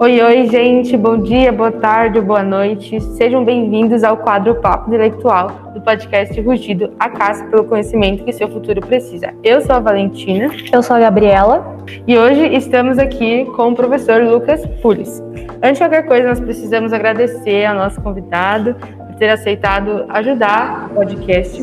Oi, oi, gente. Bom dia, boa tarde, boa noite. Sejam bem-vindos ao quadro Papo Intelectual do podcast Rugido, a caça pelo conhecimento que seu futuro precisa. Eu sou a Valentina. Eu sou a Gabriela. E hoje estamos aqui com o professor Lucas Pulis. Antes de qualquer coisa, nós precisamos agradecer ao nosso convidado por ter aceitado ajudar o podcast.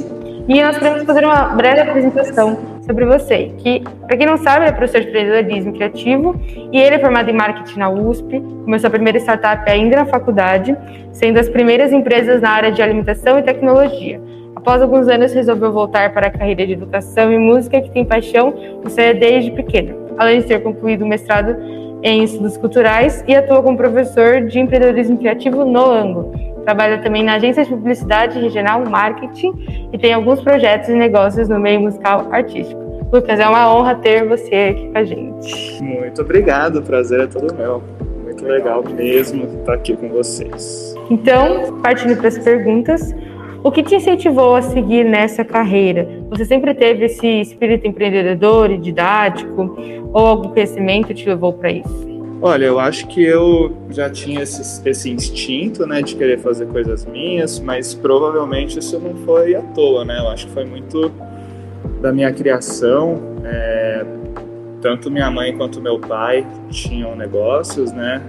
E nós queremos fazer uma breve apresentação sobre você, que, para quem não sabe, é professor de empreendedorismo criativo e ele é formado em marketing na USP, começou a primeira startup ainda na faculdade, sendo as primeiras empresas na área de alimentação e tecnologia. Após alguns anos, resolveu voltar para a carreira de educação e música, que tem paixão por ser desde pequena, além de ter concluído o mestrado em estudos culturais e atua como professor de empreendedorismo criativo no Ângulo, Trabalha também na agência de publicidade regional marketing e tem alguns projetos e negócios no meio musical artístico. Lucas, é uma honra ter você aqui com a gente. Muito obrigado, o prazer é todo meu. Muito legal mesmo estar aqui com vocês. Então, partindo para as perguntas, o que te incentivou a seguir nessa carreira? Você sempre teve esse espírito empreendedor e didático ou algum conhecimento te levou para isso? Olha, eu acho que eu já tinha esse, esse, instinto, né, de querer fazer coisas minhas, mas provavelmente isso não foi à toa, né? Eu acho que foi muito da minha criação. É, tanto minha mãe quanto meu pai tinham negócios, né?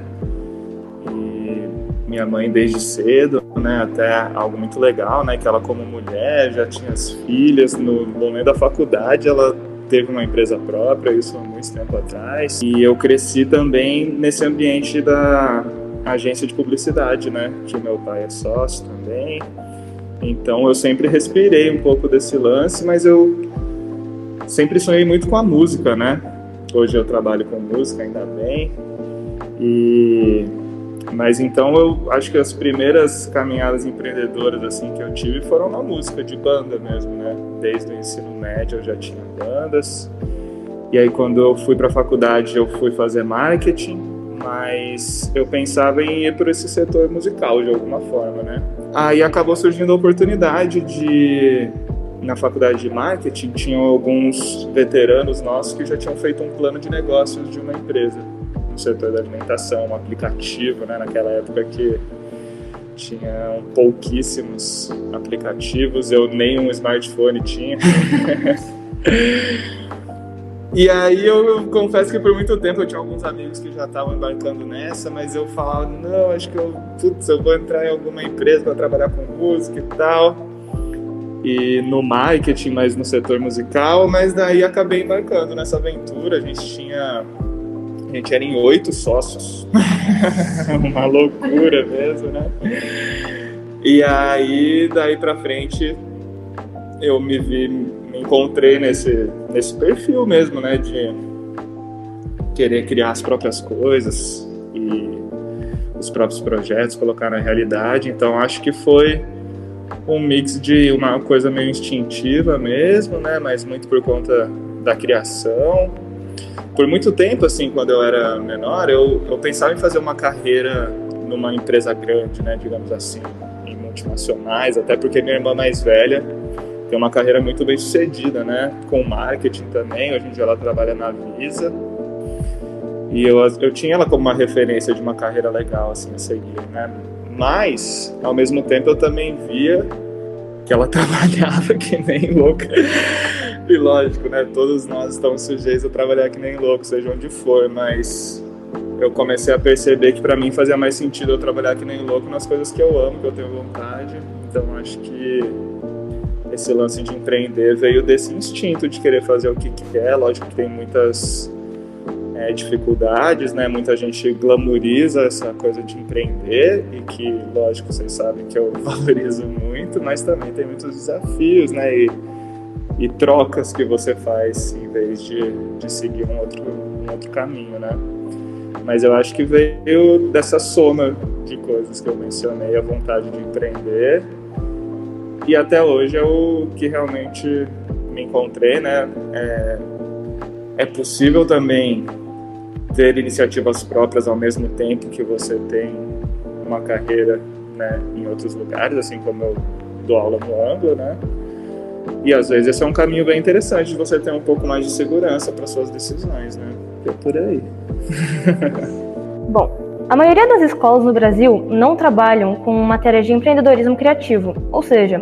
E minha mãe desde cedo, né, até algo muito legal, né, que ela como mulher já tinha as filhas no momento da faculdade, ela teve uma empresa própria, isso há muito tempo atrás. E eu cresci também nesse ambiente da agência de publicidade, né? Que meu pai é sócio também. Então eu sempre respirei um pouco desse lance, mas eu sempre sonhei muito com a música, né? Hoje eu trabalho com música, ainda bem. E mas então eu acho que as primeiras caminhadas empreendedoras assim que eu tive foram na música de banda mesmo, né? Desde o ensino médio eu já tinha bandas. E aí quando eu fui para a faculdade eu fui fazer marketing, mas eu pensava em ir por esse setor musical de alguma forma, né? Aí acabou surgindo a oportunidade de na faculdade de marketing tinham alguns veteranos nossos que já tinham feito um plano de negócios de uma empresa no setor da alimentação, um aplicativo, né, naquela época que tinha pouquíssimos aplicativos, eu nem um smartphone tinha. e aí eu, eu, confesso que por muito tempo eu tinha alguns amigos que já estavam embarcando nessa, mas eu falava, não, acho que eu, putz, eu vou entrar em alguma empresa para trabalhar com música e tal. E no marketing, mas no setor musical, mas daí acabei embarcando nessa aventura. A gente tinha a gente era em oito sócios. Uma loucura mesmo, né? E aí, daí pra frente, eu me vi, me encontrei nesse, nesse perfil mesmo, né? De querer criar as próprias coisas e os próprios projetos, colocar na realidade. Então, acho que foi um mix de uma coisa meio instintiva mesmo, né? Mas muito por conta da criação. Por muito tempo, assim, quando eu era menor, eu, eu pensava em fazer uma carreira numa empresa grande, né, digamos assim, em multinacionais, até porque minha irmã mais velha tem uma carreira muito bem sucedida, né, com marketing também, hoje em dia ela trabalha na Visa, e eu, eu tinha ela como uma referência de uma carreira legal, assim, a seguir, né, mas, ao mesmo tempo, eu também via que ela trabalhava que nem louca e lógico, né? Todos nós estamos sujeitos a trabalhar que nem louco, seja onde for, mas eu comecei a perceber que para mim fazia mais sentido eu trabalhar que nem louco nas coisas que eu amo, que eu tenho vontade. Então acho que esse lance de empreender veio desse instinto de querer fazer o que quer. Lógico que tem muitas é, dificuldades, né? Muita gente glamoriza essa coisa de empreender e que, lógico, vocês sabem que eu valorizo muito, mas também tem muitos desafios, né? E, e trocas que você faz em vez de, de seguir um outro, um outro caminho, né? Mas eu acho que veio dessa soma de coisas que eu mencionei, a vontade de empreender e até hoje é o que realmente me encontrei, né? É, é possível também ter iniciativas próprias ao mesmo tempo que você tem uma carreira né, em outros lugares, assim como eu dou aula no Anglo, né? E às vezes esse é um caminho bem interessante de você ter um pouco mais de segurança para suas decisões, né? É por aí. Bom, A maioria das escolas no Brasil não trabalham com matéria de empreendedorismo criativo, ou seja,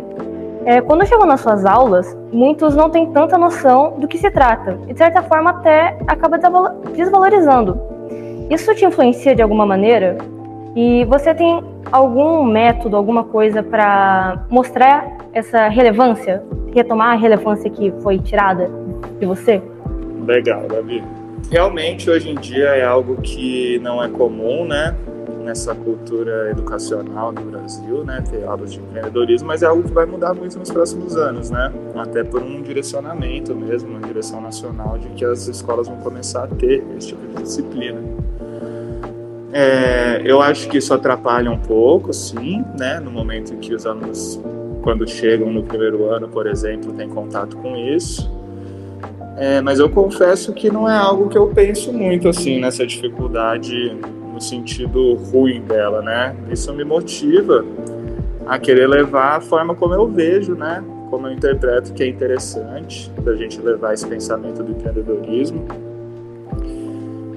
é, quando chegam nas suas aulas, muitos não têm tanta noção do que se trata e, de certa forma, até acaba desvalorizando. Isso te influencia de alguma maneira? E você tem algum método, alguma coisa para mostrar essa relevância, retomar a relevância que foi tirada de você? Legal, Davi. Realmente, hoje em dia é algo que não é comum, né? Nessa cultura educacional do Brasil, né, ter aulas de empreendedorismo, mas é algo que vai mudar muito nos próximos anos, né, até por um direcionamento mesmo, uma direção nacional de que as escolas vão começar a ter esse tipo de disciplina. É, eu acho que isso atrapalha um pouco, sim, né, no momento em que os alunos, quando chegam no primeiro ano, por exemplo, têm contato com isso. É, mas eu confesso que não é algo que eu penso muito assim nessa dificuldade no sentido ruim dela, né? Isso me motiva a querer levar a forma como eu vejo, né? Como eu interpreto que é interessante da gente levar esse pensamento do empreendedorismo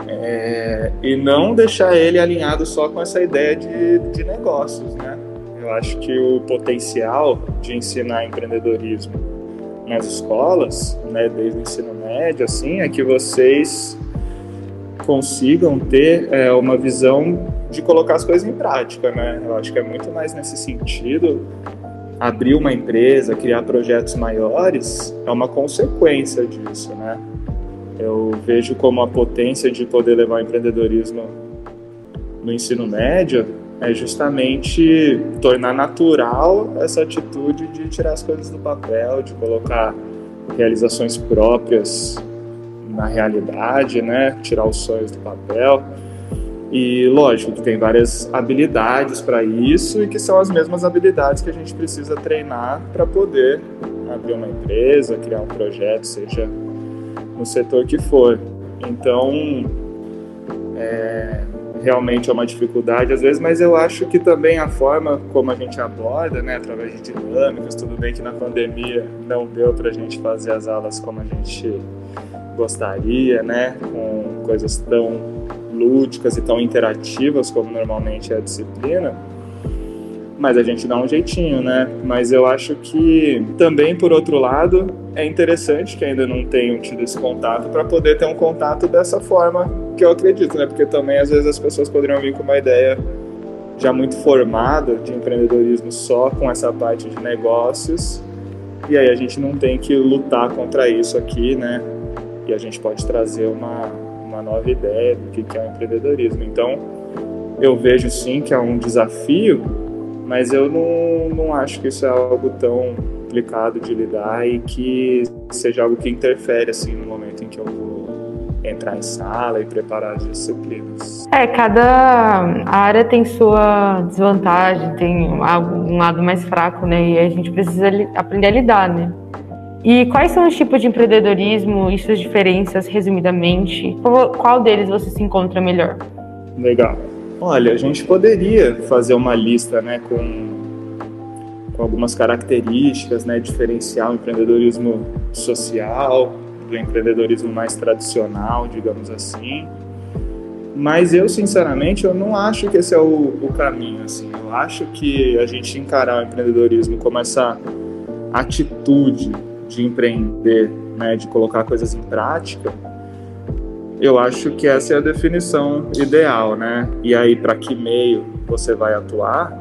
é, e não deixar ele alinhado só com essa ideia de, de negócios, né? Eu acho que o potencial de ensinar empreendedorismo nas escolas, né, desde o ensino médio, assim, é que vocês consigam ter é, uma visão de colocar as coisas em prática, né? Eu acho que é muito mais nesse sentido. Abrir uma empresa, criar projetos maiores, é uma consequência disso, né? Eu vejo como a potência de poder levar o empreendedorismo no ensino médio é justamente tornar natural essa atitude de tirar as coisas do papel, de colocar realizações próprias na realidade, né? Tirar os sonhos do papel. E lógico que tem várias habilidades para isso e que são as mesmas habilidades que a gente precisa treinar para poder abrir uma empresa, criar um projeto, seja no setor que for. Então, é, realmente é uma dificuldade às vezes, mas eu acho que também a forma como a gente aborda, né, através de dinâmicas, tudo bem que na pandemia não deu para a gente fazer as aulas como a gente gostaria, né, com coisas tão lúdicas e tão interativas como normalmente é a disciplina, mas a gente dá um jeitinho, né? Mas eu acho que também, por outro lado, é interessante que ainda não tenham tido esse contato para poder ter um contato dessa forma que eu acredito, né? Porque também às vezes as pessoas poderiam vir com uma ideia já muito formada de empreendedorismo só com essa parte de negócios e aí a gente não tem que lutar contra isso aqui, né? E a gente pode trazer uma, uma nova ideia do que é o empreendedorismo. Então, eu vejo sim que é um desafio, mas eu não, não acho que isso é algo tão complicado de lidar e que seja algo que interfere assim no momento em que eu vou entrar em sala e preparar as disciplinas. É, cada área tem sua desvantagem, tem um lado mais fraco, né? E a gente precisa aprender a lidar, né? E quais são os tipos de empreendedorismo e suas diferenças, resumidamente? Qual deles você se encontra melhor? Legal. Olha, a gente poderia fazer uma lista, né, com, com algumas características, né, diferenciar o empreendedorismo social do empreendedorismo mais tradicional, digamos assim. Mas eu, sinceramente, eu não acho que esse é o, o caminho, assim. Eu acho que a gente encarar o empreendedorismo como essa atitude de empreender, né, de colocar coisas em prática, eu acho que essa é a definição ideal, né? E aí, para que meio você vai atuar,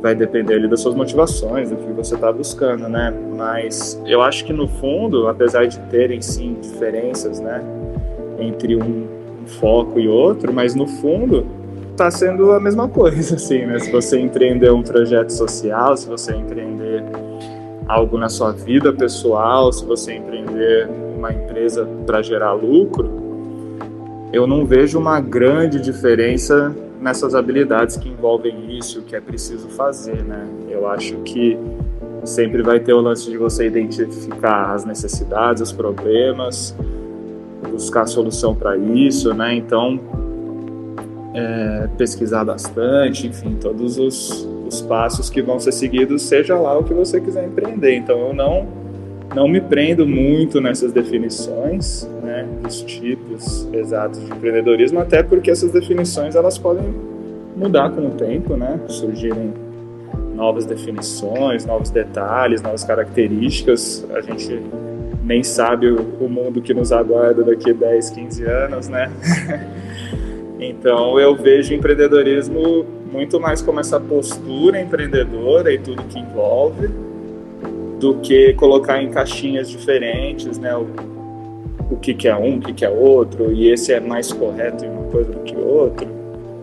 vai depender ali das suas motivações, do que você está buscando, né? Mas eu acho que no fundo, apesar de terem sim diferenças, né, entre um, foco e outro, mas no fundo está sendo a mesma coisa, assim, né? Se você empreender um projeto social, se você empreender algo na sua vida pessoal, se você empreender uma empresa para gerar lucro, eu não vejo uma grande diferença nessas habilidades que envolvem isso, que é preciso fazer, né? Eu acho que sempre vai ter o lance de você identificar as necessidades, os problemas, buscar solução para isso, né? Então, é, pesquisar bastante, enfim, todos os, os passos que vão ser seguidos, seja lá o que você quiser empreender. Então eu não não me prendo muito nessas definições, né, dos tipos exatos de empreendedorismo, até porque essas definições elas podem mudar com o tempo, né? Surgirem novas definições, novos detalhes, novas características. A gente nem sabe o mundo que nos aguarda daqui a 10, 15 anos, né? então eu vejo empreendedorismo muito mais como essa postura empreendedora e tudo que envolve, do que colocar em caixinhas diferentes, né? O, o que, que é um, o que, que é outro, e esse é mais correto em uma coisa do que outro.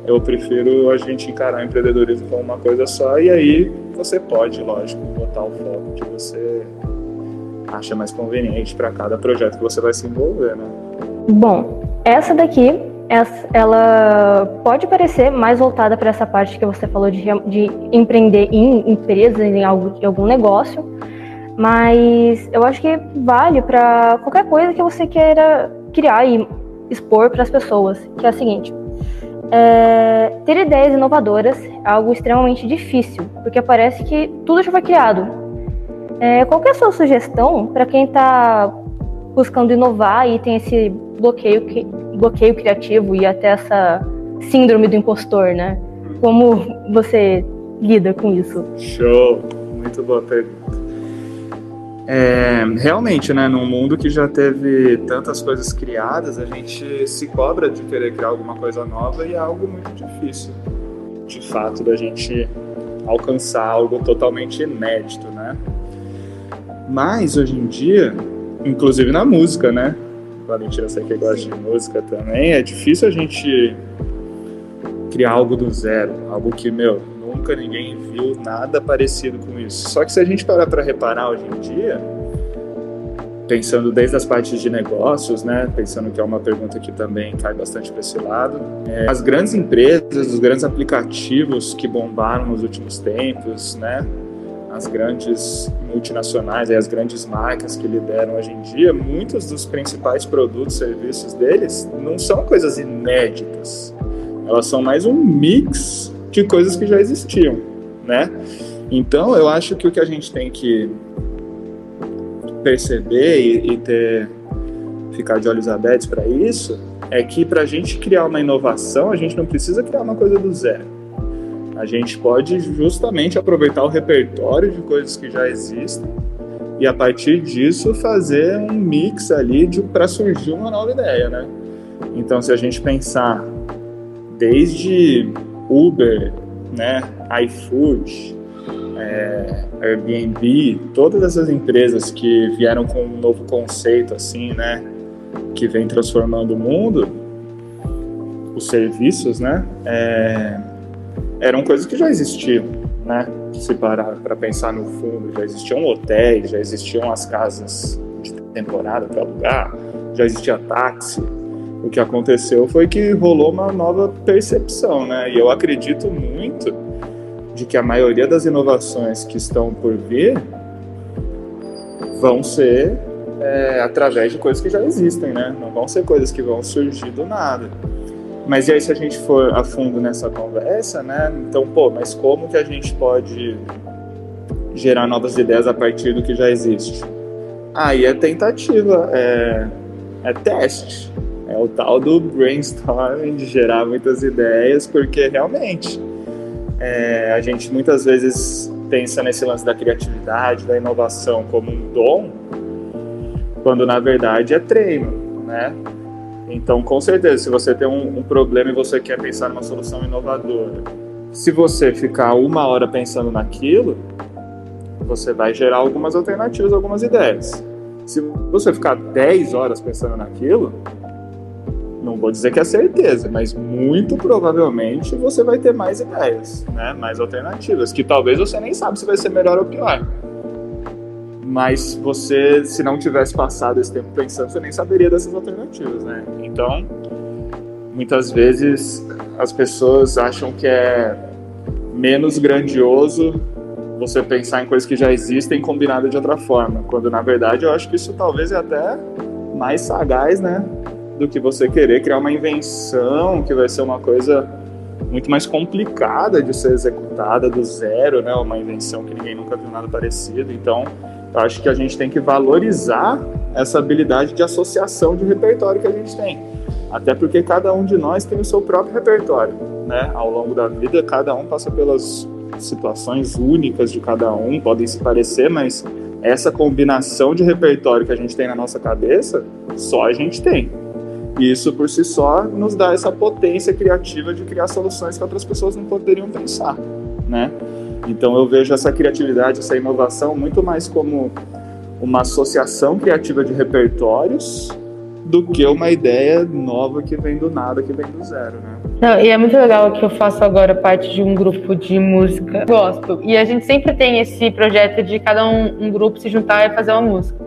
Eu prefiro a gente encarar o empreendedorismo como uma coisa só, e aí você pode, lógico, botar o foco que você acha mais conveniente para cada projeto que você vai se envolver, né? Bom, essa daqui, ela pode parecer mais voltada para essa parte que você falou de, de empreender em empresas, em, algo, em algum negócio, mas eu acho que vale para qualquer coisa que você queira criar e expor para as pessoas, que é a seguinte. É, ter ideias inovadoras é algo extremamente difícil, porque parece que tudo já foi criado. É, qual é sua sugestão para quem está buscando inovar e tem esse bloqueio, bloqueio criativo e até essa síndrome do impostor, né? Como você lida com isso? Show! Muito boa pergunta. É, realmente, né, num mundo que já teve tantas coisas criadas, a gente se cobra de querer criar alguma coisa nova e é algo muito difícil, de fato, da gente alcançar algo totalmente inédito, né? Mas hoje em dia, inclusive na música, né? Valentina, você que gosta de música também, é difícil a gente criar algo do zero, algo que, meu, nunca ninguém viu nada parecido com isso. Só que se a gente parar para reparar hoje em dia, pensando desde as partes de negócios, né, pensando que é uma pergunta que também cai bastante para esse lado, é, as grandes empresas, os grandes aplicativos que bombaram nos últimos tempos, né, as grandes multinacionais, as grandes marcas que lideram hoje em dia, muitos dos principais produtos e serviços deles não são coisas inéditas. Elas são mais um mix de coisas que já existiam, né? Então, eu acho que o que a gente tem que perceber e, e ter ficar de olhos abertos para isso é que para a gente criar uma inovação, a gente não precisa criar uma coisa do zero. A gente pode justamente aproveitar o repertório de coisas que já existem e a partir disso fazer um mix ali para surgir uma nova ideia, né? Então, se a gente pensar desde Uber, né, iFood, é, Airbnb, todas essas empresas que vieram com um novo conceito assim, né, que vem transformando o mundo, os serviços, né, é, eram coisas que já existiam, né, se parar para pensar no fundo, já existiam hotéis, já existiam as casas de temporada para alugar, já existia táxi, o que aconteceu foi que rolou uma nova percepção, né? E eu acredito muito de que a maioria das inovações que estão por vir vão ser é, através de coisas que já existem, né? Não vão ser coisas que vão surgir do nada. Mas e aí se a gente for a fundo nessa conversa, né? Então, pô, mas como que a gente pode gerar novas ideias a partir do que já existe? Aí é tentativa, é, é teste. É o tal do brainstorming, de gerar muitas ideias, porque realmente é, a gente muitas vezes pensa nesse lance da criatividade, da inovação como um dom, quando na verdade é treino, né? Então, com certeza, se você tem um, um problema e você quer pensar numa solução inovadora, se você ficar uma hora pensando naquilo, você vai gerar algumas alternativas, algumas ideias. Se você ficar 10 horas pensando naquilo, não vou dizer que é certeza, mas muito provavelmente você vai ter mais ideias, né? mais alternativas, que talvez você nem sabe se vai ser melhor ou pior. Mas você, se não tivesse passado esse tempo pensando, você nem saberia dessas alternativas, né? Então, muitas vezes as pessoas acham que é menos grandioso você pensar em coisas que já existem combinadas de outra forma, quando na verdade eu acho que isso talvez é até mais sagaz, né? do que você querer criar uma invenção que vai ser uma coisa muito mais complicada de ser executada do zero, né? Uma invenção que ninguém nunca viu nada parecido. Então, eu acho que a gente tem que valorizar essa habilidade de associação de repertório que a gente tem. Até porque cada um de nós tem o seu próprio repertório, né? Ao longo da vida, cada um passa pelas situações únicas de cada um, podem se parecer, mas essa combinação de repertório que a gente tem na nossa cabeça, só a gente tem. E isso por si só nos dá essa potência criativa de criar soluções que outras pessoas não poderiam pensar, né? Então eu vejo essa criatividade, essa inovação muito mais como uma associação criativa de repertórios do que uma ideia nova que vem do nada, que vem do zero, né? Não, e é muito legal que eu faço agora parte de um grupo de música gospel. E a gente sempre tem esse projeto de cada um, um grupo se juntar e fazer uma música.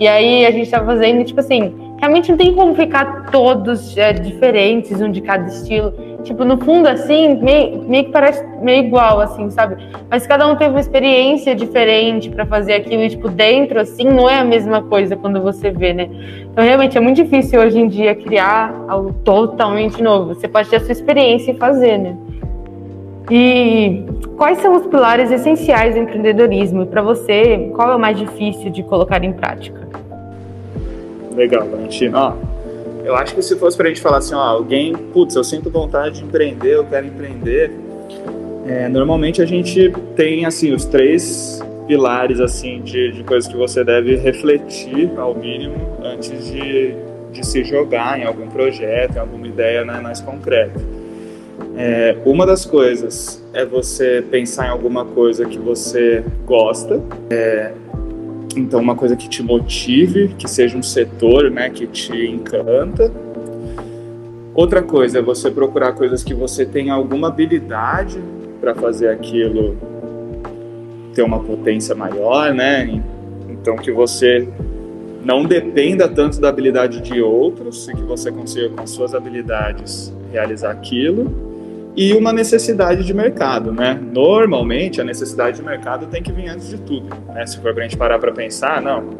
E aí a gente tá fazendo, tipo assim, realmente não tem como ficar todos é, diferentes, um de cada estilo. Tipo, no fundo, assim, meio, meio que parece meio igual, assim, sabe? Mas cada um teve uma experiência diferente para fazer aquilo, e, tipo, dentro, assim, não é a mesma coisa quando você vê, né? Então, realmente, é muito difícil hoje em dia criar algo totalmente novo. Você pode ter a sua experiência e fazer, né? E quais são os pilares essenciais do empreendedorismo? E para você, qual é o mais difícil de colocar em prática? Legal, Valentino. Ó, eu acho que se fosse pra gente falar assim, ó, alguém, putz, eu sinto vontade de empreender, eu quero empreender, é, normalmente a gente tem, assim, os três pilares, assim, de, de coisas que você deve refletir, ao mínimo, antes de, de se jogar em algum projeto, em alguma ideia né, mais concreta. É, uma das coisas é você pensar em alguma coisa que você gosta, é, então, uma coisa que te motive, que seja um setor né, que te encanta. Outra coisa é você procurar coisas que você tem alguma habilidade para fazer aquilo ter uma potência maior, né? Então, que você não dependa tanto da habilidade de outros e que você consiga, com as suas habilidades, realizar aquilo e uma necessidade de mercado, né? Normalmente a necessidade de mercado tem que vir antes de tudo, né? Se for para a gente parar para pensar, não.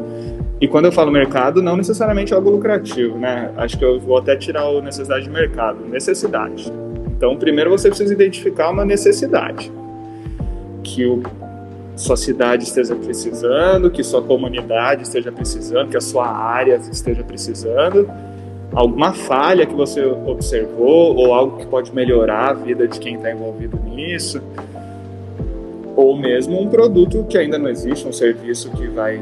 E quando eu falo mercado, não necessariamente algo lucrativo, né? Acho que eu vou até tirar o necessidade de mercado, necessidade. Então, primeiro você precisa identificar uma necessidade que o sua cidade esteja precisando, que sua comunidade esteja precisando, que a sua área esteja precisando alguma falha que você observou ou algo que pode melhorar a vida de quem está envolvido nisso, ou mesmo um produto que ainda não existe, um serviço que vai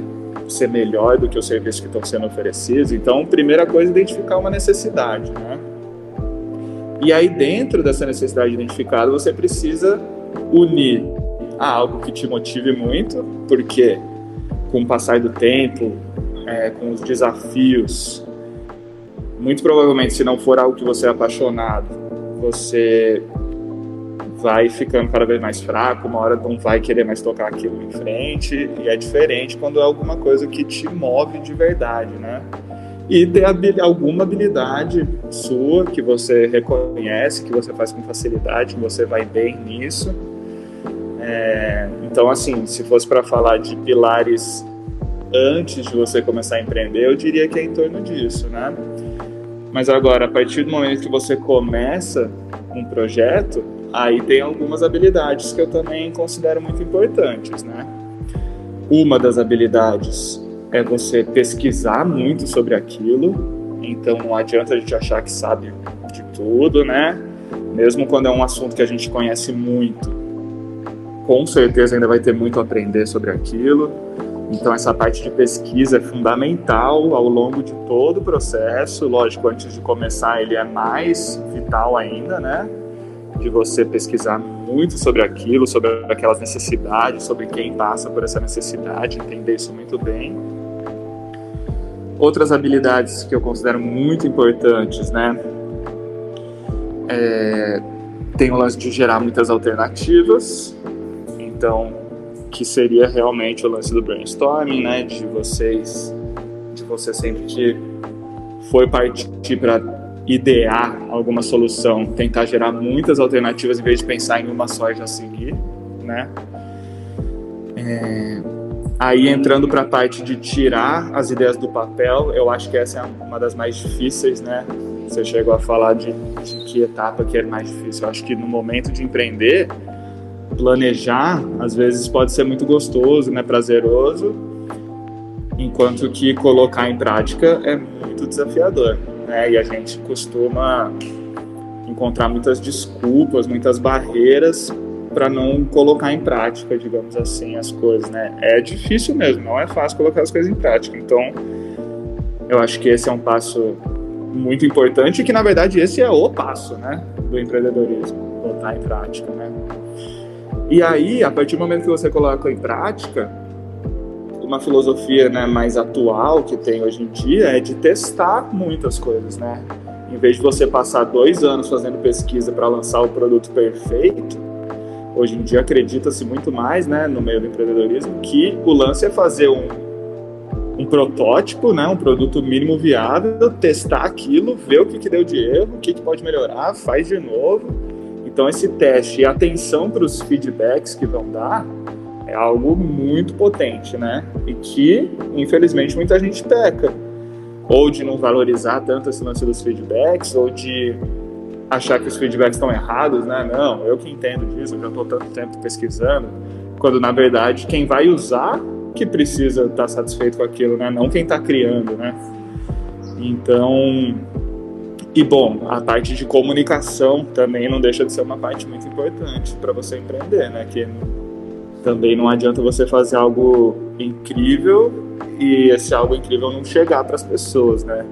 ser melhor do que os serviços que estão sendo oferecidos. Então, primeira coisa, identificar uma necessidade, né? E aí, dentro dessa necessidade identificada, você precisa unir a algo que te motive muito, porque com o passar do tempo, é, com os desafios muito provavelmente, se não for algo que você é apaixonado, você vai ficando cada vez mais fraco, uma hora não vai querer mais tocar aquilo em frente, e é diferente quando é alguma coisa que te move de verdade, né? E ter alguma habilidade sua que você reconhece, que você faz com facilidade, que você vai bem nisso. É, então, assim, se fosse para falar de pilares antes de você começar a empreender, eu diria que é em torno disso, né? Mas agora, a partir do momento que você começa um projeto, aí tem algumas habilidades que eu também considero muito importantes, né? Uma das habilidades é você pesquisar muito sobre aquilo, então não adianta a gente achar que sabe de tudo, né? Mesmo quando é um assunto que a gente conhece muito, com certeza ainda vai ter muito a aprender sobre aquilo. Então, essa parte de pesquisa é fundamental ao longo de todo o processo. Lógico, antes de começar, ele é mais vital ainda, né? De você pesquisar muito sobre aquilo, sobre aquelas necessidades, sobre quem passa por essa necessidade, entender isso muito bem. Outras habilidades que eu considero muito importantes, né? É, tem o lance de gerar muitas alternativas. Então, que seria realmente o lance do brainstorming, né? De vocês, de você sempre que for partir para idear alguma solução, tentar gerar muitas alternativas em vez de pensar em uma só e já seguir, né? É... Aí entrando para a parte de tirar as ideias do papel, eu acho que essa é uma das mais difíceis, né? Você chegou a falar de, de que etapa que é mais difícil. Eu acho que no momento de empreender, planejar às vezes pode ser muito gostoso, né, prazeroso, enquanto que colocar em prática é muito desafiador. né? E a gente costuma encontrar muitas desculpas, muitas barreiras para não colocar em prática, digamos assim, as coisas, né? É difícil mesmo, não é fácil colocar as coisas em prática. Então, eu acho que esse é um passo muito importante e que, na verdade, esse é o passo, né, do empreendedorismo, botar em prática, né? E aí, a partir do momento que você coloca em prática, uma filosofia né, mais atual que tem hoje em dia é de testar muitas coisas, né? Em vez de você passar dois anos fazendo pesquisa para lançar o produto perfeito, hoje em dia acredita-se muito mais, né, no meio do empreendedorismo, que o lance é fazer um, um protótipo, né, um produto mínimo viável, testar aquilo, ver o que, que deu de erro, o que, que pode melhorar, faz de novo. Então esse teste e atenção para os feedbacks que vão dar é algo muito potente, né? E que, infelizmente, muita gente peca. Ou de não valorizar tanto esse lance dos feedbacks, ou de achar que os feedbacks estão errados, né? Não, eu que entendo disso, eu já estou tanto tempo pesquisando, quando na verdade quem vai usar que precisa estar tá satisfeito com aquilo, né? Não quem está criando, né? Então, e bom, a parte de comunicação também não deixa de ser uma parte muito importante para você empreender, né? Que também não adianta você fazer algo incrível e esse algo incrível não chegar para as pessoas, né?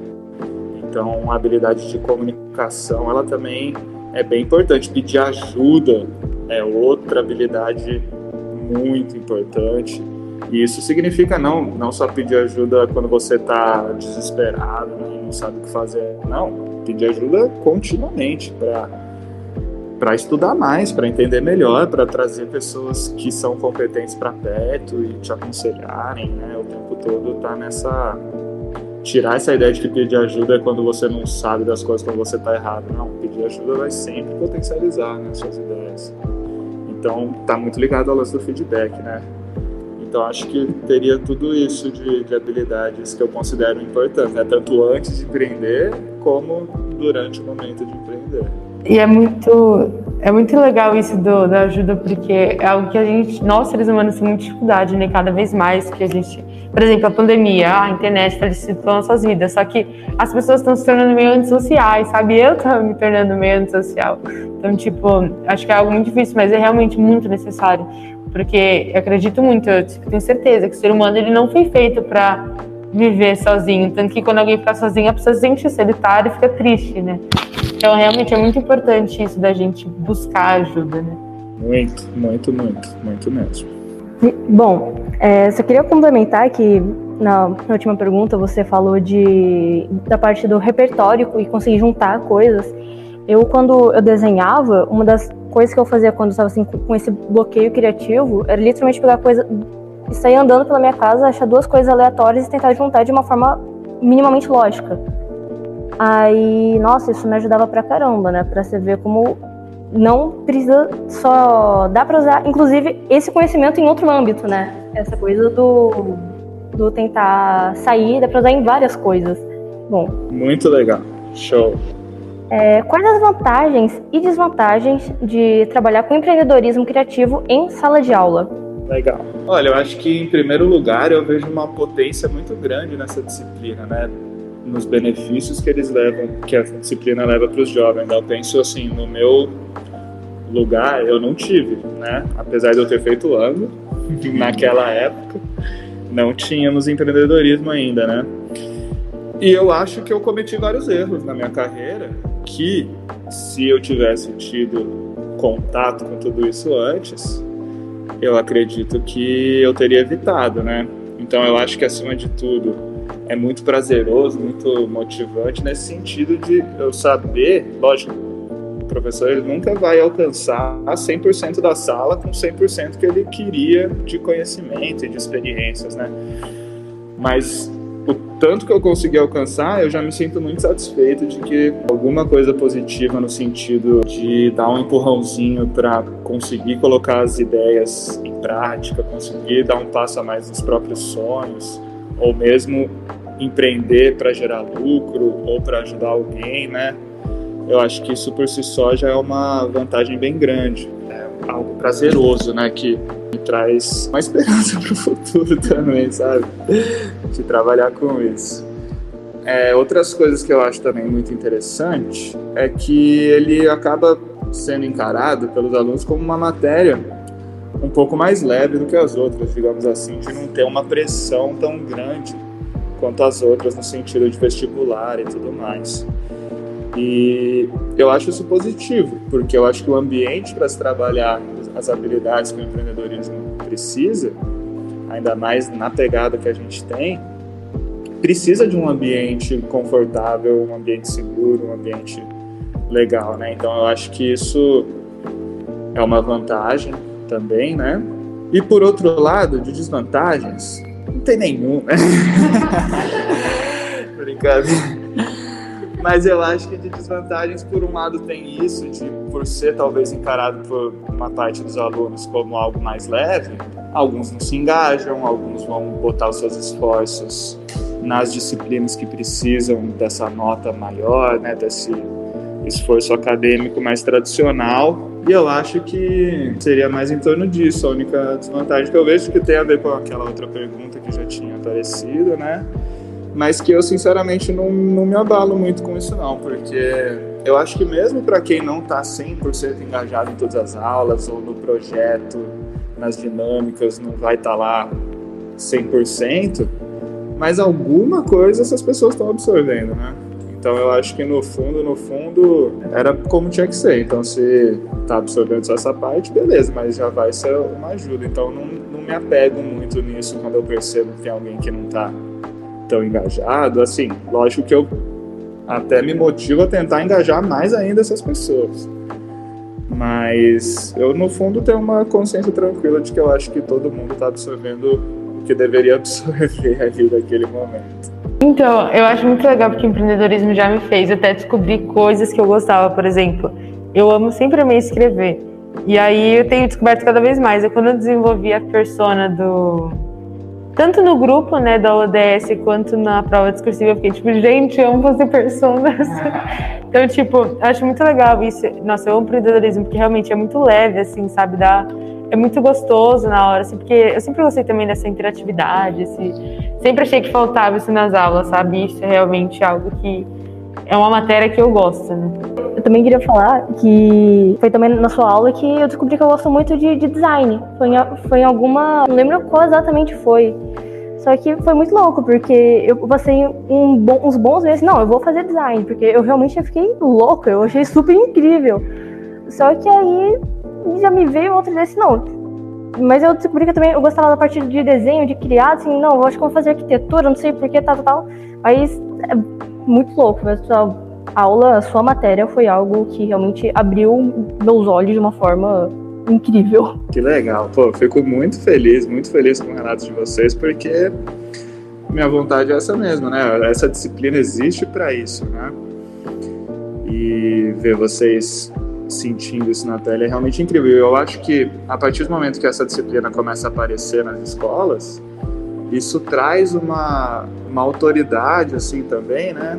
Então, a habilidade de comunicação, ela também é bem importante. Pedir ajuda é outra habilidade muito importante. E isso significa não, não só pedir ajuda quando você está desesperado e não sabe o que fazer. Não, pedir ajuda continuamente para para estudar mais, para entender melhor, para trazer pessoas que são competentes para perto e te aconselharem, né? O tempo todo tá nessa tirar essa ideia de que pedir ajuda é quando você não sabe das coisas, quando você está errado. Não, pedir ajuda vai sempre potencializar né, suas ideias. Então, tá muito ligado ao lance do feedback, né? Então, acho que teria tudo isso de, de habilidades que eu considero importantes, né? Tanto antes de empreender, como durante o momento de empreender. E é muito, é muito legal isso do, da ajuda, porque é algo que a gente, nós seres humanos, temos muita dificuldade, né? Cada vez mais que a gente. Por exemplo, a pandemia, a internet facilitou nossas vidas, só que as pessoas estão se tornando meio antissociais, sabe? Eu estou me tornando meio antissocial. Então, tipo, acho que é algo muito difícil, mas é realmente muito necessário. Porque eu acredito muito, eu tipo, tenho certeza que o ser humano ele não foi feito para viver sozinho. Tanto que quando alguém fica sozinho, a pessoa se sente solitária e fica triste, né? Então, realmente é muito importante isso da gente buscar ajuda, né? Muito, muito, muito, muito mesmo. Bom, é, só queria complementar que na, na, última pergunta você falou de, da parte do repertório e conseguir juntar coisas. Eu, quando eu desenhava, uma das coisas que eu fazia quando estava assim, com esse bloqueio criativo era literalmente pegar coisa e sair andando pela minha casa, achar duas coisas aleatórias e tentar juntar de uma forma minimamente lógica. Aí, nossa, isso me ajudava pra caramba, né? Pra você ver como não precisa só. dá pra usar, inclusive, esse conhecimento em outro âmbito, né? Essa coisa do, do tentar sair, dá pra usar em várias coisas. Bom. Muito legal. Show. É, quais as vantagens e desvantagens de trabalhar com empreendedorismo criativo em sala de aula? Legal. Olha, eu acho que em primeiro lugar eu vejo uma potência muito grande nessa disciplina, né? nos benefícios que eles levam, que a disciplina leva para os jovens. Eu penso assim, no meu lugar eu não tive, né? Apesar de eu ter feito ano naquela época, não tínhamos empreendedorismo ainda, né? E eu acho que eu cometi vários erros na minha carreira que se eu tivesse tido contato com tudo isso antes, eu acredito que eu teria evitado, né? Então eu acho que acima de tudo é muito prazeroso, muito motivante nesse sentido de eu saber, lógico, o professor ele nunca vai alcançar 100% da sala com 100% que ele queria de conhecimento e de experiências, né? Mas o tanto que eu consegui alcançar, eu já me sinto muito satisfeito de que alguma coisa positiva no sentido de dar um empurrãozinho para conseguir colocar as ideias em prática, conseguir dar um passo a mais nos próprios sonhos, ou mesmo empreender para gerar lucro ou para ajudar alguém, né? Eu acho que isso por si só já é uma vantagem bem grande. É algo prazeroso, né? Que me traz uma esperança para o futuro também, sabe? De trabalhar com isso. é, outras coisas que eu acho também muito interessante é que ele acaba sendo encarado pelos alunos como uma matéria um pouco mais leve do que as outras, digamos assim, de não ter uma pressão tão grande quanto as outras no sentido de vestibular e tudo mais. E eu acho isso positivo, porque eu acho que o ambiente para se trabalhar as habilidades que o empreendedorismo precisa, ainda mais na pegada que a gente tem, precisa de um ambiente confortável, um ambiente seguro, um ambiente legal, né? Então eu acho que isso é uma vantagem também, né? E por outro lado, de desvantagens, não tem nenhum, né? Brincadeira. Mas eu acho que de desvantagens, por um lado, tem isso, de por ser talvez encarado por uma parte dos alunos como algo mais leve, alguns não se engajam, alguns vão botar os seus esforços nas disciplinas que precisam dessa nota maior, né, desse esforço acadêmico mais tradicional. E eu acho que seria mais em torno disso. A única desvantagem que eu vejo que tem a ver com aquela outra pergunta que já tinha aparecido, né? Mas que eu sinceramente não, não me abalo muito com isso não, porque eu acho que mesmo para quem não está 100% engajado em todas as aulas ou no projeto, nas dinâmicas, não vai estar tá lá 100%, mas alguma coisa essas pessoas estão absorvendo, né? Então eu acho que no fundo, no fundo, era como tinha que ser. Então se tá absorvendo só essa parte, beleza, mas já vai ser uma ajuda. Então não, não me apego muito nisso quando eu percebo que tem alguém que não tá tão engajado. Assim, lógico que eu até me motivo a tentar engajar mais ainda essas pessoas. Mas eu, no fundo, tenho uma consciência tranquila de que eu acho que todo mundo está absorvendo o que deveria absorver ali naquele momento. Então, eu acho muito legal porque o empreendedorismo já me fez até descobrir coisas que eu gostava. Por exemplo, eu amo sempre me escrever. E aí eu tenho descoberto cada vez mais. É quando eu desenvolvi a persona do. Tanto no grupo, né, da ODS, quanto na prova discursiva, eu fiquei tipo, gente, eu amo fazer personas. então, tipo, acho muito legal isso. Nossa, eu amo empreendedorismo, porque realmente é muito leve, assim, sabe? Dá é muito gostoso na hora, assim, porque eu sempre gostei também dessa interatividade, sempre achei que faltava isso nas aulas, sabe? Isso é realmente algo que é uma matéria que eu gosto, né? Eu também queria falar que foi também na sua aula que eu descobri que eu gosto muito de, de design. Foi em, foi em alguma. Não lembro qual exatamente foi. Só que foi muito louco, porque eu passei um bom, uns bons meses. Não, eu vou fazer design, porque eu realmente fiquei louco, eu achei super incrível. Só que aí já me veio outra ideia assim, não. Mas eu descobri que também eu gostava da parte de desenho, de criar, assim, não, eu acho que vou fazer arquitetura, não sei porquê, tal, tal, tal. Mas é muito louco, mas a aula, a sua matéria foi algo que realmente abriu meus olhos de uma forma incrível. Que legal, pô, fico muito feliz, muito feliz com o relato de vocês, porque minha vontade é essa mesmo, né? Essa disciplina existe para isso, né? E ver vocês sentindo isso na pele é realmente incrível. Eu acho que a partir do momento que essa disciplina começa a aparecer nas escolas, isso traz uma, uma autoridade assim também, né?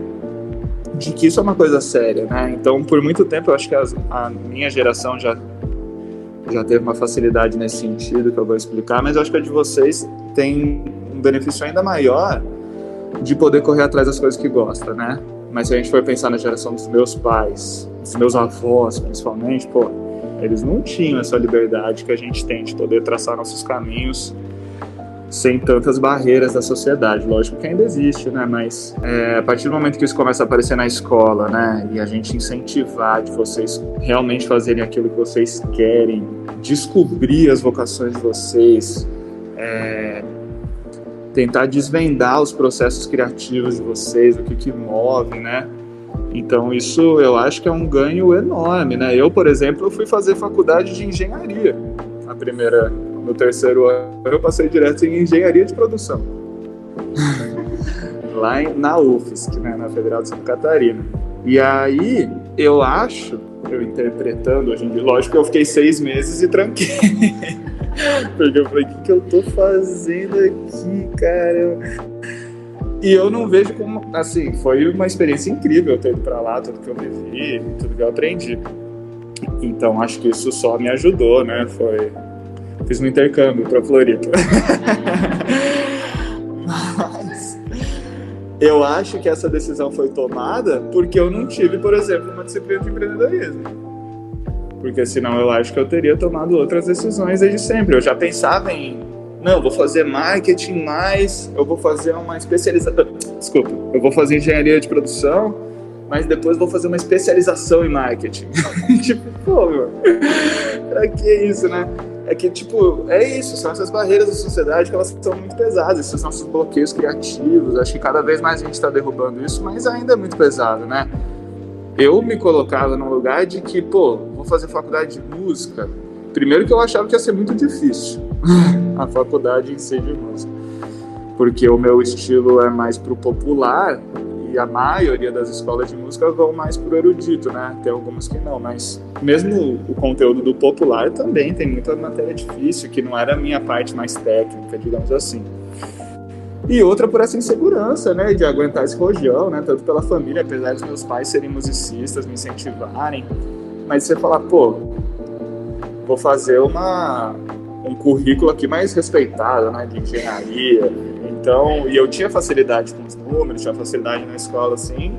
De que isso é uma coisa séria, né? Então, por muito tempo, eu acho que as, a minha geração já já teve uma facilidade nesse sentido que eu vou explicar, mas eu acho que a de vocês tem um benefício ainda maior de poder correr atrás das coisas que gosta, né? Mas se a gente for pensar na geração dos meus pais, dos meus avós, principalmente, pô, eles não tinham essa liberdade que a gente tem de poder traçar nossos caminhos sem tantas barreiras da sociedade. Lógico que ainda existe, né? Mas é, a partir do momento que isso começa a aparecer na escola, né? E a gente incentivar de vocês realmente fazerem aquilo que vocês querem, descobrir as vocações de vocês, é, tentar desvendar os processos criativos de vocês, o que, que move, né? Então isso eu acho que é um ganho enorme, né? Eu, por exemplo, fui fazer faculdade de engenharia. Na primeira, no terceiro ano, eu passei direto em engenharia de produção. Lá em, na UFSC, né, na Federal de Santa Catarina. E aí, eu acho, eu interpretando hoje em dia, lógico que eu fiquei seis meses e tranquei. Porque eu falei, o que, que eu tô fazendo aqui, cara? E eu não vejo como, assim, foi uma experiência incrível ter ido pra lá, tudo que eu vivi, tudo que eu aprendi. Então acho que isso só me ajudou, né? Foi. Fiz um intercâmbio pra Floripa. Mas. eu acho que essa decisão foi tomada porque eu não tive, por exemplo, uma disciplina de empreendedorismo. Porque senão eu acho que eu teria tomado outras decisões desde sempre. Eu já pensava em, não, vou fazer marketing mais, eu vou fazer uma especialização. Desculpa, eu vou fazer engenharia de produção, mas depois vou fazer uma especialização em marketing. tipo, pô, meu, pra que isso, né? É que, tipo, é isso, são essas barreiras da sociedade que elas são muito pesadas, esses nossos bloqueios criativos. Acho que cada vez mais a gente está derrubando isso, mas ainda é muito pesado, né? Eu me colocava num lugar de que, pô, vou fazer faculdade de música. Primeiro que eu achava que ia ser muito difícil a faculdade em si de música. Porque o meu estilo é mais pro popular e a maioria das escolas de música vão mais pro erudito, né? Tem algumas que não, mas mesmo o conteúdo do popular também tem muita matéria difícil, que não era a minha parte mais técnica, digamos assim. E outra por essa insegurança, né, de aguentar esse rojão, né, tanto pela família, apesar dos meus pais serem musicistas, me incentivarem, mas você falar, pô, vou fazer uma um currículo aqui mais respeitado, né, de engenharia, então, e eu tinha facilidade com os números, tinha facilidade na escola, assim.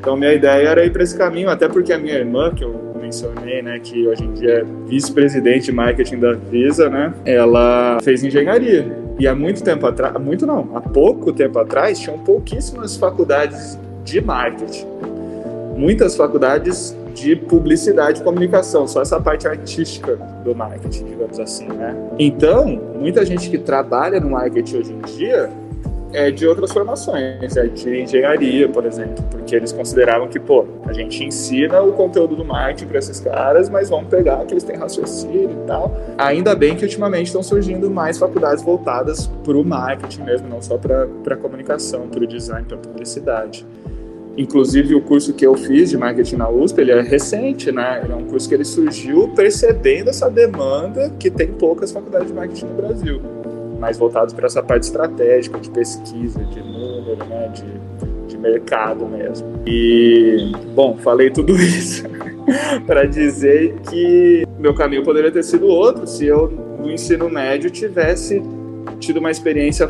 Então, minha ideia era ir para esse caminho, até porque a minha irmã, que eu mencionei, né, que hoje em dia é vice-presidente de marketing da Visa, né, ela fez engenharia. E há muito tempo atrás, muito não, há pouco tempo atrás, tinham pouquíssimas faculdades de marketing. Muitas faculdades de publicidade e comunicação, só essa parte artística do marketing, digamos assim, né? Então, muita gente que trabalha no marketing hoje em dia é de outras formações, é de engenharia, por exemplo, porque eles consideravam que, pô, a gente ensina o conteúdo do marketing para esses caras, mas vamos pegar que eles têm raciocínio e tal. Ainda bem que ultimamente estão surgindo mais faculdades voltadas para o marketing mesmo, não só para comunicação, para o design, para publicidade. Inclusive o curso que eu fiz de marketing na USP, ele é recente, né? Ele é um curso que ele surgiu percebendo essa demanda que tem poucas faculdades de marketing no Brasil, mais voltados para essa parte estratégica, de pesquisa, de número, né? De, de mercado mesmo. E, bom, falei tudo isso para dizer que meu caminho poderia ter sido outro se eu, no ensino médio, tivesse tido uma experiência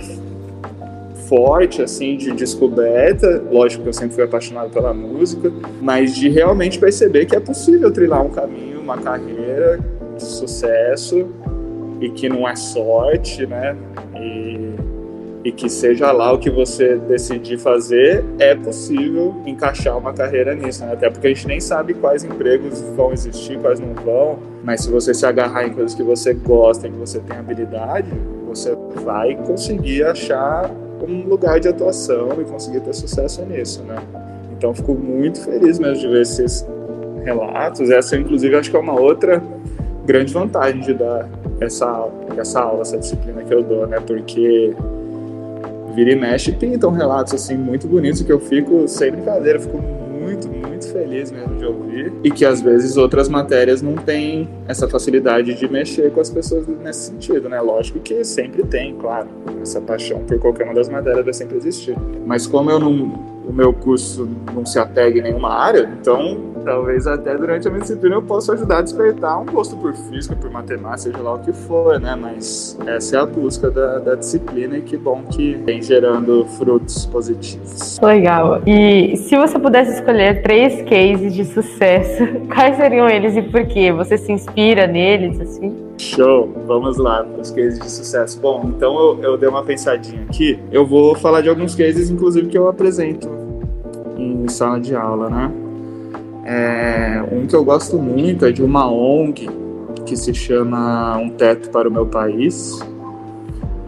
forte, assim, de descoberta. Lógico que eu sempre fui apaixonado pela música, mas de realmente perceber que é possível trilhar um caminho, uma carreira de sucesso e que não é sorte, né? E, e que seja lá o que você decidir fazer, é possível encaixar uma carreira nisso, né? Até porque a gente nem sabe quais empregos vão existir, quais não vão, mas se você se agarrar em coisas que você gosta, em que você tem habilidade, você vai conseguir achar um lugar de atuação e conseguir ter sucesso nisso, né? Então fico muito feliz mesmo de ver esses relatos. Essa, inclusive, acho que é uma outra grande vantagem de dar essa, essa aula, essa disciplina que eu dou, né? Porque vira e mexe pintam relatos assim muito bonitos que eu fico sem brincadeira, fico muito, muito feliz mesmo de ouvir e que às vezes outras matérias não têm essa facilidade de mexer com as pessoas nesse sentido, né? Lógico que sempre tem, claro, essa paixão por qualquer uma das matérias vai sempre existir. Mas como eu não o meu curso não se apega em nenhuma área, então talvez até durante a minha disciplina eu possa ajudar a despertar um gosto por física, por matemática, seja lá o que for, né? Mas essa é a busca da, da disciplina e que bom que vem gerando frutos positivos. Legal. E se você pudesse escolher três cases de sucesso, quais seriam eles e por quê? Você se inspira neles, assim? Show! Vamos lá para os cases de sucesso. Bom, então eu, eu dei uma pensadinha aqui. Eu vou falar de alguns cases, inclusive, que eu apresento em sala de aula, né? É, um que eu gosto muito é de uma ONG que se chama Um Teto para o Meu País.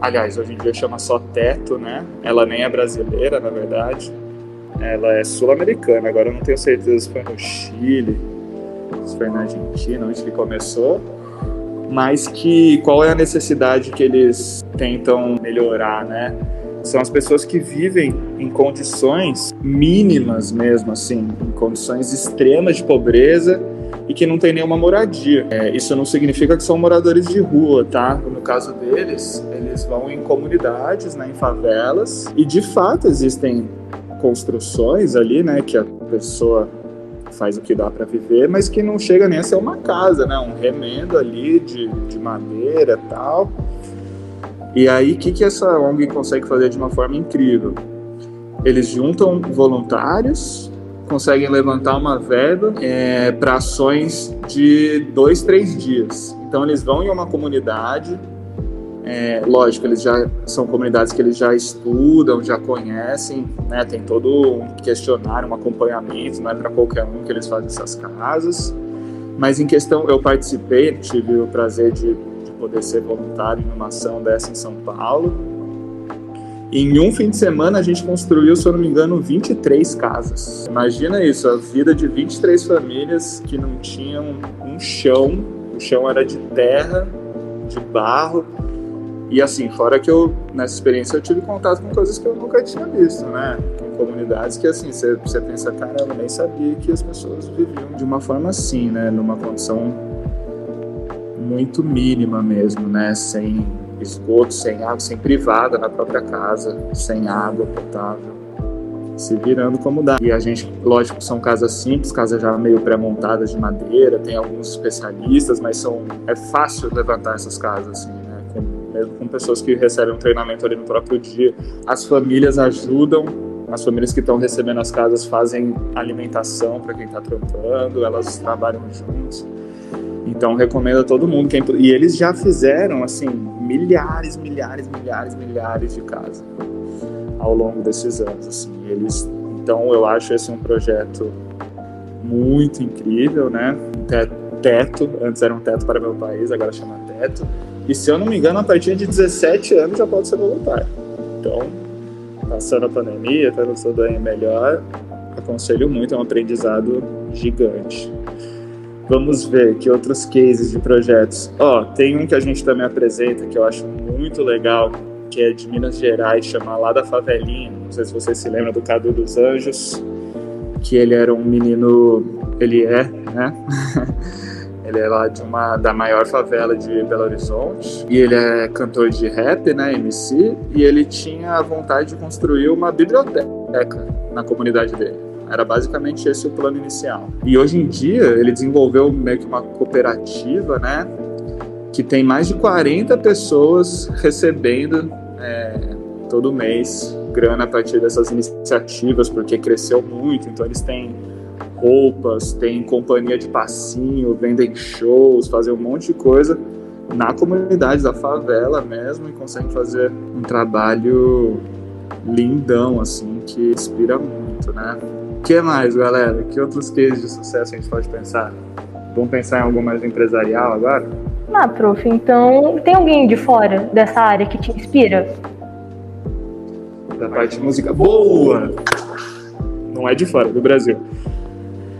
Aliás, hoje em dia chama só Teto, né? Ela nem é brasileira, na verdade. Ela é sul-americana. Agora eu não tenho certeza se foi no Chile, se foi na Argentina, onde que começou. Mas que qual é a necessidade que eles tentam melhorar, né? São as pessoas que vivem em condições mínimas mesmo, assim, em condições extremas de pobreza e que não tem nenhuma moradia. É, isso não significa que são moradores de rua, tá? No caso deles, eles vão em comunidades, né, em favelas, e de fato existem construções ali, né, que a pessoa faz o que dá para viver, mas que não chega nem a ser uma casa, né, um remendo ali de, de madeira tal. E aí, o que, que essa ONG consegue fazer de uma forma incrível? eles juntam voluntários, conseguem levantar uma verba é, para ações de dois, três dias. Então eles vão em uma comunidade, é, lógico, eles já são comunidades que eles já estudam, já conhecem, né? Tem todo um questionário, um acompanhamento, não é para qualquer um que eles fazem essas casas. Mas em questão, eu participei, tive o prazer de, poder ser voluntário em uma ação dessa em São Paulo. Em um fim de semana a gente construiu, se eu não me engano, 23 casas. Imagina isso, a vida de 23 famílias que não tinham um chão, o chão era de terra, de barro. E assim, fora que eu, nessa experiência, eu tive contato com coisas que eu nunca tinha visto, né? Com comunidades que assim, você pensa, caramba, eu nem sabia que as pessoas viviam de uma forma assim, né? Numa condição muito mínima mesmo, né? Sem esgoto, sem água, sem privada na própria casa, sem água potável, se virando como dá. E a gente, lógico, são casas simples, casas já meio pré-montadas de madeira, tem alguns especialistas, mas são é fácil levantar essas casas assim, né? Mesmo com pessoas que recebem um treinamento ali no próprio dia. As famílias ajudam as famílias que estão recebendo as casas fazem alimentação para quem está trampando, elas trabalham juntos. Então recomendo a todo mundo. Quem, e eles já fizeram assim milhares, milhares, milhares, milhares de casas ao longo desses anos. Assim. Eles, então eu acho esse um projeto muito incrível, né? Teto, antes era um teto para meu país, agora chama teto. E se eu não me engano, a partir de 17 anos já pode ser voluntário. Então, passando a pandemia, está no tudo aí melhor, aconselho muito, é um aprendizado gigante. Vamos ver que outros cases de projetos. Ó, oh, tem um que a gente também apresenta que eu acho muito legal, que é de Minas Gerais, chama Lá da Favelinha. Não sei se você se lembra do Cadu dos Anjos, que ele era um menino, ele é, né? ele é lá de uma da maior favela de Belo Horizonte e ele é cantor de rap, né, MC, e ele tinha a vontade de construir uma biblioteca na comunidade dele. Era basicamente esse o plano inicial. E hoje em dia ele desenvolveu meio que uma cooperativa, né? Que tem mais de 40 pessoas recebendo é, todo mês grana a partir dessas iniciativas, porque cresceu muito. Então eles têm roupas, têm companhia de passinho, vendem shows, fazem um monte de coisa na comunidade da favela mesmo e conseguem fazer um trabalho lindão, assim, que inspira muito, né? O que mais, galera? Que outros cases de sucesso a gente pode pensar? Vamos pensar em algo mais empresarial agora? Ah, prof, então tem alguém de fora dessa área que te inspira? Da parte de música. Boa! Não é de fora, do Brasil.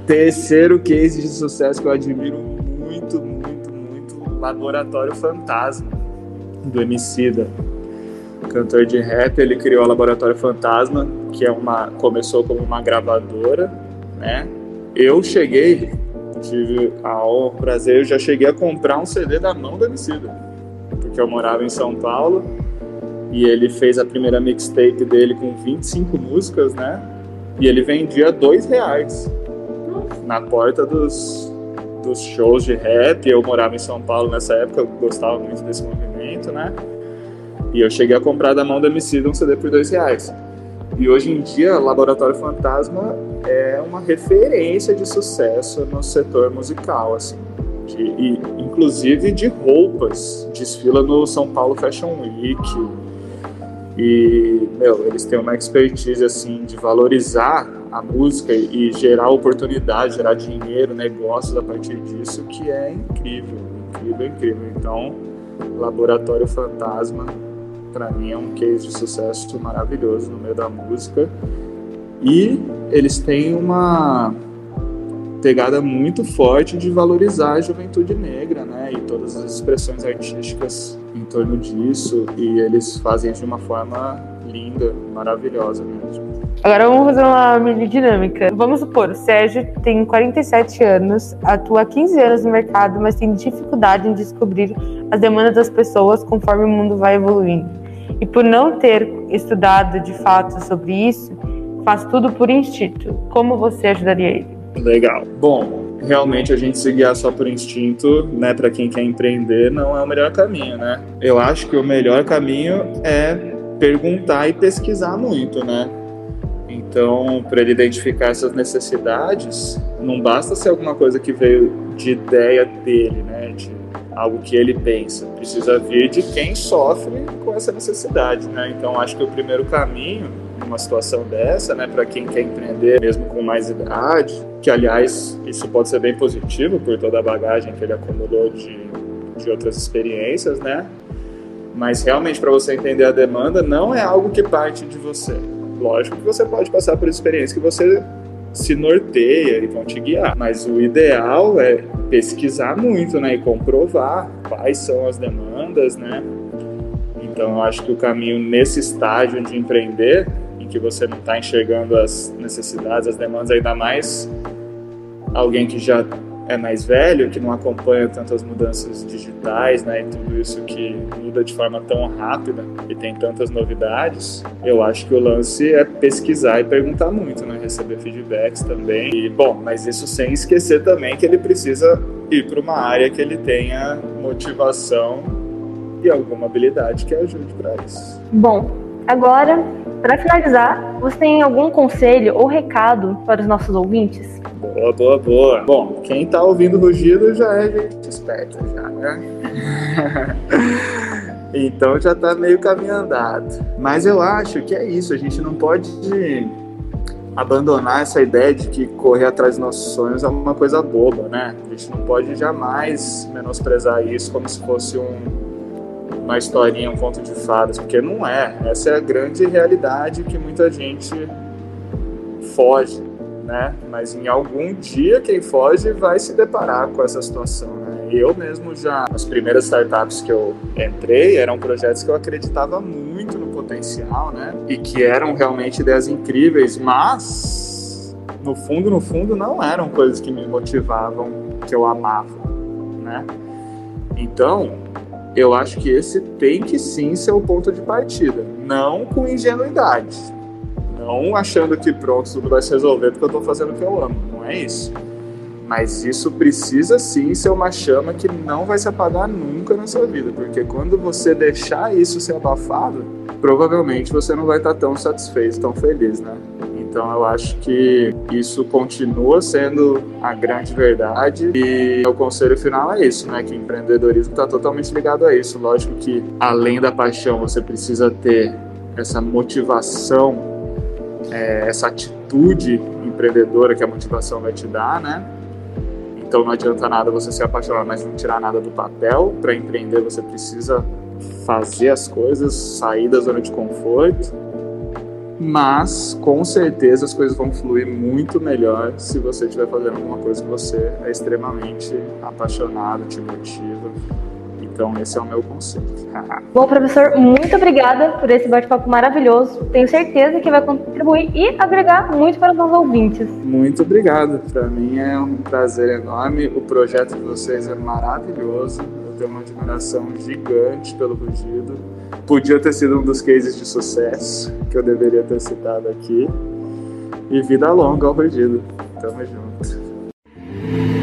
Terceiro case de sucesso que eu admiro muito, muito, muito: Laboratório Fantasma, do Emicida cantor de rap, ele criou o Laboratório Fantasma, que é uma começou como uma gravadora, né? Eu cheguei, tive o prazer, eu já cheguei a comprar um CD da mão do Emicida, porque eu morava em São Paulo e ele fez a primeira mixtape dele com 25 músicas, né? E ele vendia dois reais na porta dos, dos shows de rap. Eu morava em São Paulo nessa época, eu gostava muito desse movimento, né? E eu cheguei a comprar da mão da Emicida um CD por dois reais. E hoje em dia, Laboratório Fantasma é uma referência de sucesso no setor musical, assim. De, e, inclusive de roupas. Desfila no São Paulo Fashion Week. E, meu, eles têm uma expertise, assim, de valorizar a música e gerar oportunidade, gerar dinheiro, negócios a partir disso, que é incrível, incrível, incrível. Então, Laboratório Fantasma para mim é um case de sucesso maravilhoso no meio da música. E eles têm uma pegada muito forte de valorizar a juventude negra, né? E todas as expressões artísticas em torno disso. E eles fazem de uma forma linda, maravilhosa mesmo. Agora vamos fazer uma mini dinâmica. Vamos supor, o Sérgio tem 47 anos, atua há 15 anos no mercado, mas tem dificuldade em descobrir as demandas das pessoas conforme o mundo vai evoluindo. E por não ter estudado de fato sobre isso, faz tudo por instinto. Como você ajudaria ele? Legal. Bom, realmente a gente se guiar só por instinto, né, para quem quer empreender, não é o melhor caminho, né? Eu acho que o melhor caminho é perguntar e pesquisar muito, né? Então, para ele identificar essas necessidades, não basta ser alguma coisa que veio de ideia dele, né? De algo que ele pensa. Precisa vir de quem sofre com essa necessidade, né? Então, acho que o primeiro caminho numa situação dessa, né, para quem quer empreender mesmo com mais idade, que aliás isso pode ser bem positivo por toda a bagagem que ele acumulou de, de outras experiências, né? Mas realmente para você entender a demanda não é algo que parte de você. Lógico que você pode passar por experiências que você se norteia e vão te guiar. Mas o ideal é pesquisar muito, né, e comprovar quais são as demandas, né? Então, eu acho que o caminho nesse estágio de empreender, em que você não está enxergando as necessidades, as demandas, ainda mais alguém que já é mais velho, que não acompanha tantas mudanças digitais, né, e tudo isso que muda de forma tão rápida e tem tantas novidades, eu acho que o lance é pesquisar e perguntar muito, né, receber feedbacks também. E bom, mas isso sem esquecer também que ele precisa ir para uma área que ele tenha motivação e alguma habilidade que ajude para isso. Bom, agora, para finalizar, você tem algum conselho ou recado para os nossos ouvintes? Boa, boa, boa. Bom, quem tá ouvindo rugido já é gente esperta, já, né? então já tá meio caminho andado. Mas eu acho que é isso, a gente não pode abandonar essa ideia de que correr atrás dos nossos sonhos é uma coisa boba, né? A gente não pode jamais menosprezar isso como se fosse um, uma historinha, um conto de fadas, porque não é. Essa é a grande realidade que muita gente foge né? Mas em algum dia quem foge vai se deparar com essa situação, né? Eu mesmo já, as primeiras startups que eu entrei eram projetos que eu acreditava muito no potencial, né? E que eram realmente ideias incríveis, mas no fundo, no fundo, não eram coisas que me motivavam, que eu amava, né? Então, eu acho que esse tem que sim ser o ponto de partida, não com ingenuidade, não achando que pronto, tudo vai se resolver porque eu estou fazendo o que eu amo. Não é isso. Mas isso precisa sim ser uma chama que não vai se apagar nunca na sua vida, porque quando você deixar isso ser abafado, provavelmente você não vai estar tão satisfeito, tão feliz, né? Então eu acho que isso continua sendo a grande verdade e o conselho final é isso, né? Que empreendedorismo está totalmente ligado a isso. Lógico que além da paixão você precisa ter essa motivação é, essa atitude empreendedora que a motivação vai te dar, né? Então não adianta nada você se apaixonar, mas não tirar nada do papel. Para empreender você precisa fazer as coisas, sair da zona de conforto. Mas com certeza as coisas vão fluir muito melhor se você estiver fazendo alguma coisa que você é extremamente apaixonado, te motiva então, esse é o meu conselho. Bom, professor, muito obrigada por esse bate-papo maravilhoso. Tenho certeza que vai contribuir e agregar muito para os nossos ouvintes. Muito obrigado. Para mim é um prazer enorme. O projeto de vocês é maravilhoso. Eu tenho uma admiração gigante pelo Rugido podia ter sido um dos cases de sucesso que eu deveria ter citado aqui. E vida longa ao. Tamo junto.